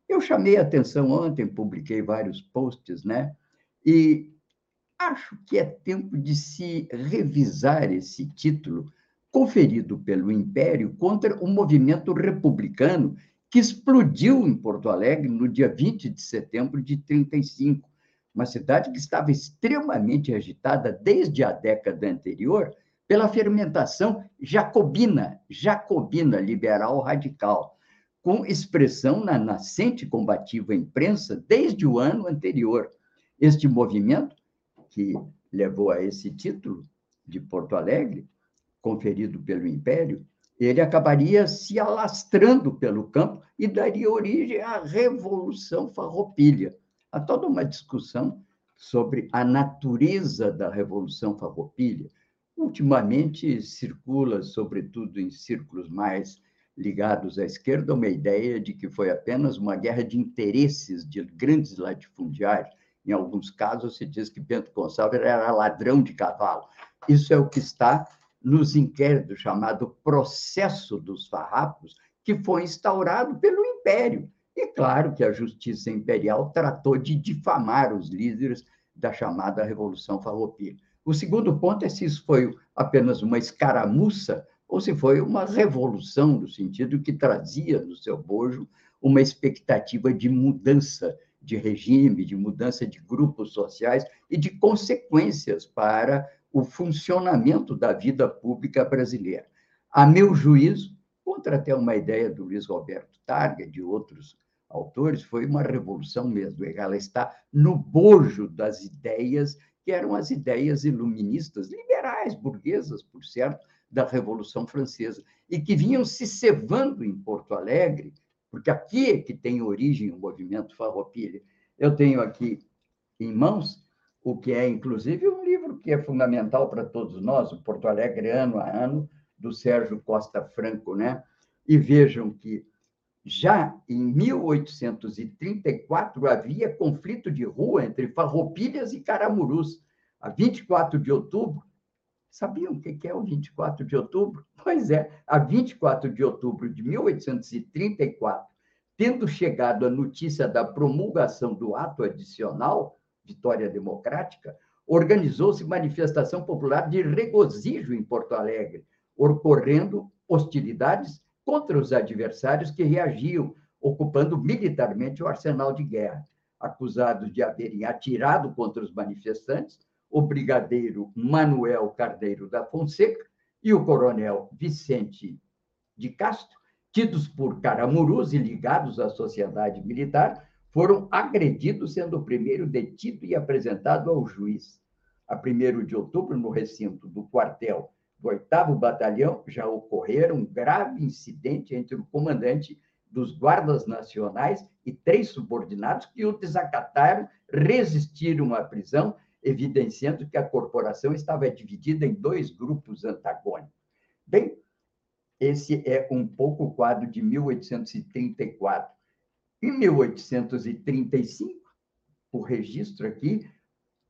Eu chamei a atenção ontem, publiquei vários posts, né? E acho que é tempo de se revisar esse título conferido pelo Império contra o movimento republicano que explodiu em Porto Alegre no dia 20 de setembro de 35, uma cidade que estava extremamente agitada desde a década anterior pela fermentação jacobina, jacobina liberal radical, com expressão na nascente combativa imprensa desde o ano anterior. Este movimento que levou a esse título de Porto Alegre, conferido pelo Império, ele acabaria se alastrando pelo campo e daria origem à Revolução Farroupilha. Há toda uma discussão sobre a natureza da Revolução Farroupilha. Ultimamente circula, sobretudo em círculos mais ligados à esquerda, uma ideia de que foi apenas uma guerra de interesses de grandes latifundiários em alguns casos, se diz que Bento Gonçalves era ladrão de cavalo. Isso é o que está nos inquéritos chamado processo dos farrapos, que foi instaurado pelo Império. E claro que a justiça imperial tratou de difamar os líderes da chamada Revolução Farroupilha. O segundo ponto é se isso foi apenas uma escaramuça ou se foi uma revolução, no sentido que trazia no seu bojo uma expectativa de mudança de regime, de mudança de grupos sociais e de consequências para o funcionamento da vida pública brasileira. A meu juízo, contra até uma ideia do Luiz Roberto Targa, de outros autores, foi uma revolução mesmo. Ela está no bojo das ideias que eram as ideias iluministas, liberais, burguesas, por certo, da Revolução Francesa, e que vinham se cevando em Porto Alegre porque aqui é que tem origem o movimento Farroupilha. Eu tenho aqui em mãos o que é, inclusive, um livro que é fundamental para todos nós, o Porto Alegre Ano a Ano, do Sérgio Costa Franco, né? E vejam que já em 1834 havia conflito de rua entre farroupilhas e caramurus. A 24 de outubro, Sabiam o que é o 24 de outubro? Pois é, a 24 de outubro de 1834, tendo chegado a notícia da promulgação do ato adicional, Vitória Democrática, organizou-se manifestação popular de regozijo em Porto Alegre, ocorrendo hostilidades contra os adversários que reagiam, ocupando militarmente o arsenal de guerra. Acusados de haverem atirado contra os manifestantes, o brigadeiro Manuel Cardeiro da Fonseca e o coronel Vicente de Castro, tidos por caramurus e ligados à sociedade militar, foram agredidos, sendo o primeiro detido e apresentado ao juiz. A 1 de outubro, no recinto do quartel do 8 Batalhão, já ocorreram um grave incidente entre o comandante dos guardas nacionais e três subordinados que o desacataram, resistiram à prisão evidenciando que a corporação estava dividida em dois grupos antagônicos. Bem, esse é um pouco o quadro de 1834. Em 1835, o registro aqui,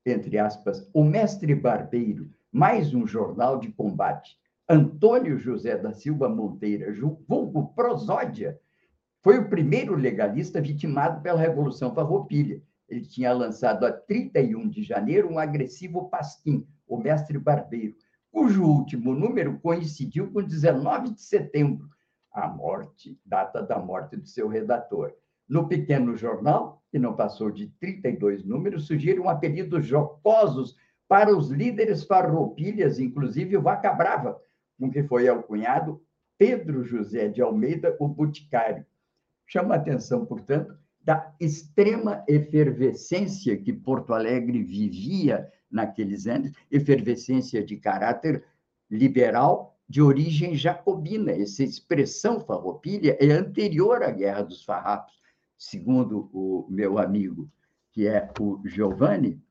entre aspas, o mestre barbeiro mais um jornal de combate. Antônio José da Silva Monteira, vulgo Prosódia, foi o primeiro legalista vitimado pela Revolução Farroupilha. Ele tinha lançado a 31 de janeiro um agressivo pasquim, o Mestre Barbeiro, cujo último número coincidiu com 19 de setembro, a morte, data da morte do seu redator. No pequeno jornal, que não passou de 32 números, surgiram apelidos jocosos para os líderes farroupilhas, inclusive o Vaca Brava, com que foi alcunhado Pedro José de Almeida, o Boticário. Chama a atenção, portanto, da extrema efervescência que Porto Alegre vivia naqueles anos, efervescência de caráter liberal de origem jacobina. Essa expressão farroupilha é anterior à Guerra dos Farrapos. Segundo o meu amigo, que é o Giovanni,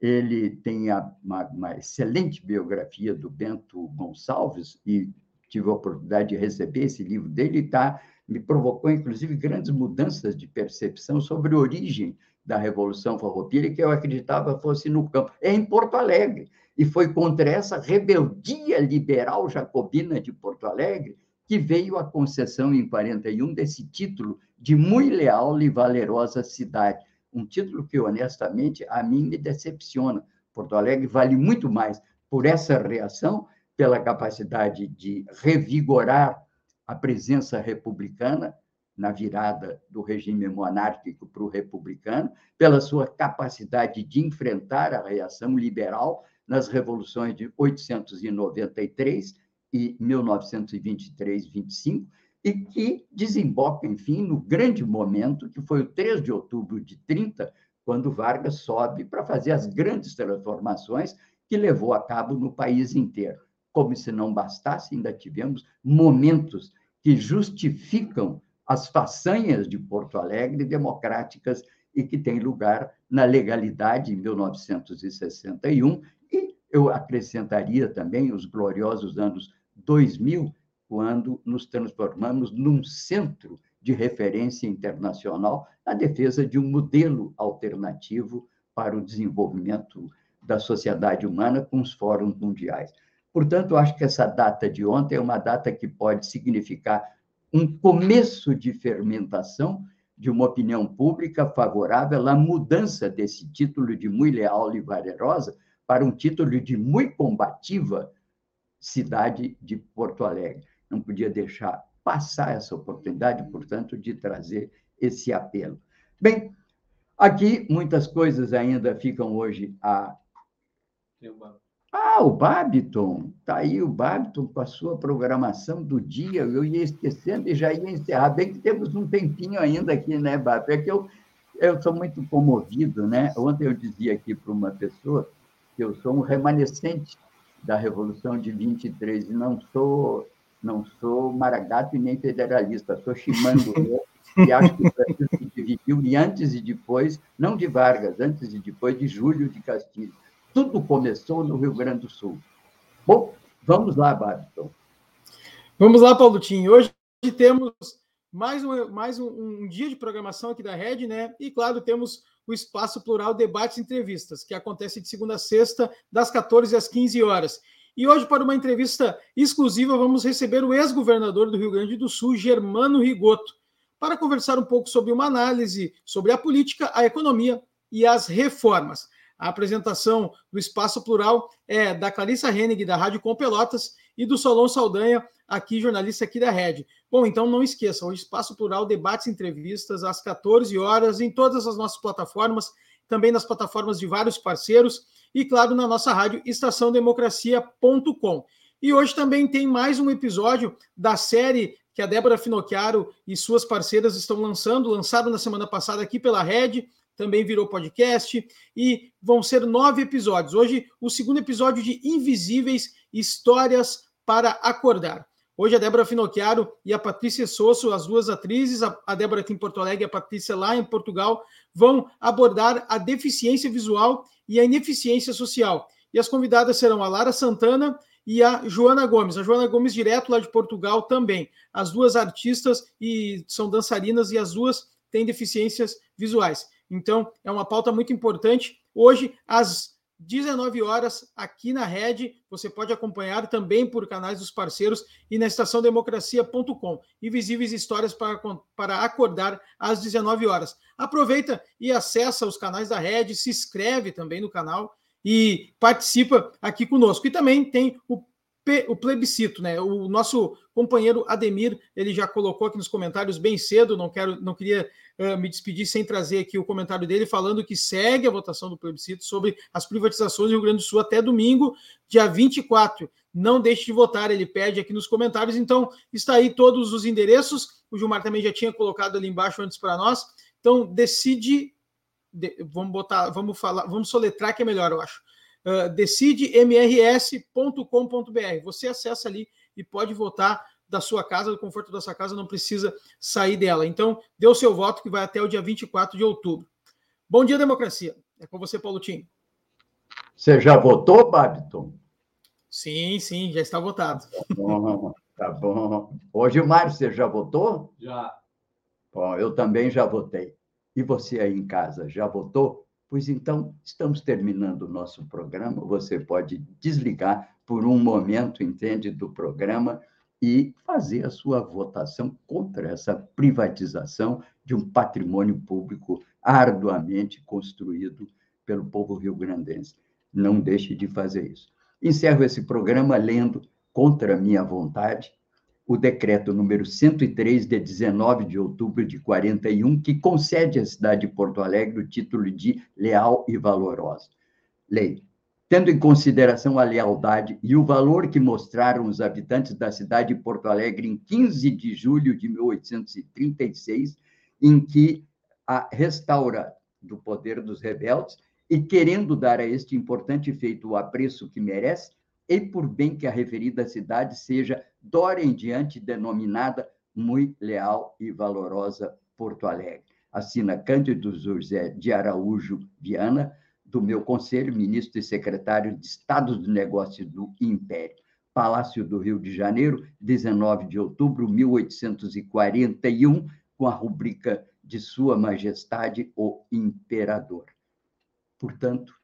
ele tem uma, uma excelente biografia do Bento Gonçalves e tive a oportunidade de receber esse livro dele e está me provocou, inclusive, grandes mudanças de percepção sobre a origem da Revolução Farroupilha, que eu acreditava fosse no campo. É em Porto Alegre. E foi contra essa rebeldia liberal jacobina de Porto Alegre que veio a concessão em 41 desse título de muito leal e valerosa cidade. Um título que, honestamente, a mim me decepciona. Porto Alegre vale muito mais por essa reação, pela capacidade de revigorar a presença republicana na virada do regime monárquico para o republicano, pela sua capacidade de enfrentar a reação liberal nas revoluções de 893 e 1923-25, e que desemboca, enfim, no grande momento que foi o 3 de outubro de 30, quando Vargas sobe para fazer as grandes transformações que levou a cabo no país inteiro. Como se não bastasse, ainda tivemos momentos que justificam as façanhas de Porto Alegre democráticas e que têm lugar na legalidade em 1961 e eu acrescentaria também os gloriosos anos 2000, quando nos transformamos num centro de referência internacional na defesa de um modelo alternativo para o desenvolvimento da sociedade humana com os fóruns mundiais. Portanto, acho que essa data de ontem é uma data que pode significar um começo de fermentação de uma opinião pública favorável à mudança desse título de muito leal e valerosa para um título de muito combativa cidade de Porto Alegre. Não podia deixar passar essa oportunidade, portanto, de trazer esse apelo. Bem, aqui muitas coisas ainda ficam hoje a ah, o Babiton, está aí o Babiton com a sua programação do dia, eu ia esquecendo e já ia encerrar. Bem que temos um tempinho ainda aqui, né, Babiton? É que eu, eu sou muito comovido, né? Ontem eu dizia aqui para uma pessoa que eu sou um remanescente da Revolução de 23 e não sou não sou maragato e nem federalista, sou chimango e acho que o Brasil se dividiu e antes e depois, não de Vargas, antes e depois de Júlio de Castilho tudo começou no Rio Grande do Sul. Bom, vamos lá, Babson. Vamos lá, Paulo Tim. Hoje temos mais, um, mais um, um, dia de programação aqui da Rede, né? E, claro, temos o Espaço Plural Debates e Entrevistas, que acontece de segunda a sexta, das 14 às 15 horas. E hoje, para uma entrevista exclusiva, vamos receber o ex-governador do Rio Grande do Sul, Germano Rigoto, para conversar um pouco sobre uma análise sobre a política, a economia e as reformas. A apresentação do Espaço Plural é da Clarissa Hennig, da Rádio Com Pelotas, e do Solon Saldanha, aqui, jornalista aqui da Rede. Bom, então não esqueçam, o Espaço Plural, debates entrevistas às 14 horas em todas as nossas plataformas, também nas plataformas de vários parceiros e, claro, na nossa rádio estaçãodemocracia.com. E hoje também tem mais um episódio da série que a Débora Finocchiaro e suas parceiras estão lançando, lançado na semana passada aqui pela Rede, também virou podcast e vão ser nove episódios. Hoje, o segundo episódio de Invisíveis Histórias para Acordar. Hoje a Débora Finocchiaro e a Patrícia Sosso, as duas atrizes, a Débora aqui em Porto Alegre e a Patrícia lá em Portugal, vão abordar a deficiência visual e a ineficiência social. E as convidadas serão a Lara Santana e a Joana Gomes. A Joana Gomes, direto lá de Portugal também. As duas artistas e são dançarinas e as duas têm deficiências visuais. Então, é uma pauta muito importante. Hoje, às 19 horas aqui na Rede. Você pode acompanhar também por canais dos parceiros e na estaçãodemocracia.com. Invisíveis Histórias para, para acordar às 19 horas. Aproveita e acessa os canais da Rede, se inscreve também no canal e participa aqui conosco. E também tem o o plebiscito, né? O nosso companheiro Ademir, ele já colocou aqui nos comentários bem cedo, não quero, não queria uh, me despedir sem trazer aqui o comentário dele falando que segue a votação do plebiscito sobre as privatizações do Rio Grande do Sul até domingo, dia 24. Não deixe de votar, ele pede aqui nos comentários. Então, está aí todos os endereços. O Gilmar também já tinha colocado ali embaixo antes para nós. Então, decide. De, vamos botar, vamos falar, vamos soletrar que é melhor, eu acho. Uh, decidemrs.com.br. Você acessa ali e pode votar da sua casa, do conforto da sua casa, não precisa sair dela. Então, dê o seu voto que vai até o dia 24 de outubro. Bom dia, democracia. É com você, Paulo Tim. Você já votou, Babiton? Sim, sim, já está votado. Tá bom, tá bom. Hoje, Mário, você já votou? Já. Bom, eu também já votei. E você aí em casa, já votou? Pois então, estamos terminando o nosso programa. Você pode desligar por um momento, entende, do programa e fazer a sua votação contra essa privatização de um patrimônio público arduamente construído pelo povo rio-grandense. Não deixe de fazer isso. Encerro esse programa lendo, contra minha vontade, o decreto número 103, de 19 de outubro de 41, que concede à cidade de Porto Alegre o título de leal e valorosa. Lei. Tendo em consideração a lealdade e o valor que mostraram os habitantes da cidade de Porto Alegre em 15 de julho de 1836, em que a restaura do poder dos rebeldes, e querendo dar a este importante feito o apreço que merece, e por bem que a referida cidade seja, dora em diante, denominada muito leal e valorosa Porto Alegre. Assina Cândido José de Araújo Viana, do meu conselho, ministro e secretário de Estado de Negócios do Império. Palácio do Rio de Janeiro, 19 de outubro de 1841, com a rubrica de Sua Majestade o Imperador. Portanto,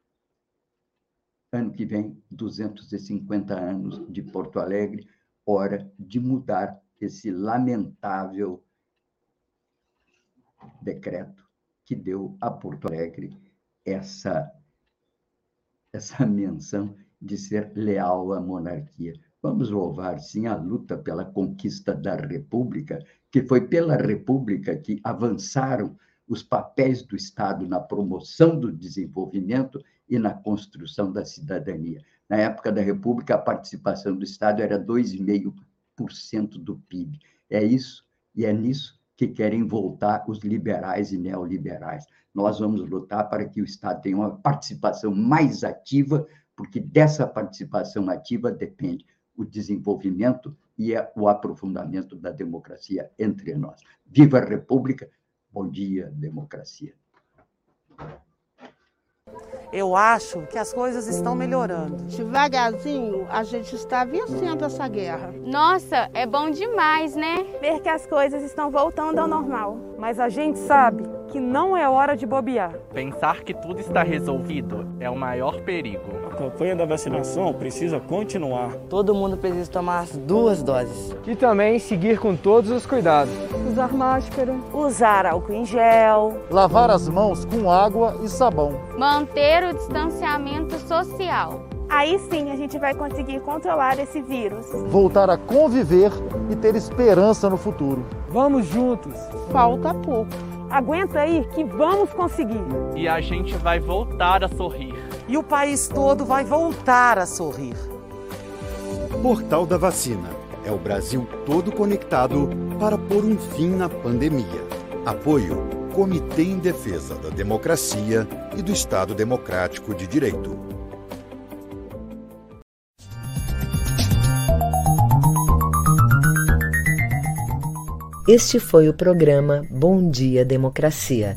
ano que vem, 250 anos de Porto Alegre, hora de mudar esse lamentável decreto que deu a Porto Alegre essa essa menção de ser leal à monarquia. Vamos louvar, sim, a luta pela conquista da República, que foi pela República que avançaram os papéis do Estado na promoção do desenvolvimento e na construção da cidadania. Na época da República, a participação do Estado era 2,5% do PIB. É isso, e é nisso que querem voltar os liberais e neoliberais. Nós vamos lutar para que o Estado tenha uma participação mais ativa, porque dessa participação ativa depende o desenvolvimento e o aprofundamento da democracia entre nós. Viva a República! Bom dia, democracia! Eu acho que as coisas estão melhorando. Devagarzinho, a gente está vencendo essa guerra. Nossa, é bom demais, né? Ver que as coisas estão voltando ao normal. Mas a gente sabe que não é hora de bobear. Pensar que tudo está resolvido é o maior perigo. A campanha da vacinação precisa continuar. Todo mundo precisa tomar as duas doses. E também seguir com todos os cuidados. Usar máscara. Usar álcool em gel. Lavar as mãos com água e sabão. Manter o distanciamento social. Aí sim a gente vai conseguir controlar esse vírus. Voltar a conviver e ter esperança no futuro. Vamos juntos. Falta pouco. Aguenta aí que vamos conseguir. E a gente vai voltar a sorrir. E o país todo vai voltar a sorrir. Portal da Vacina. É o Brasil todo conectado para pôr um fim na pandemia. Apoio Comitê em Defesa da Democracia e do Estado Democrático de Direito. Este foi o programa Bom Dia Democracia.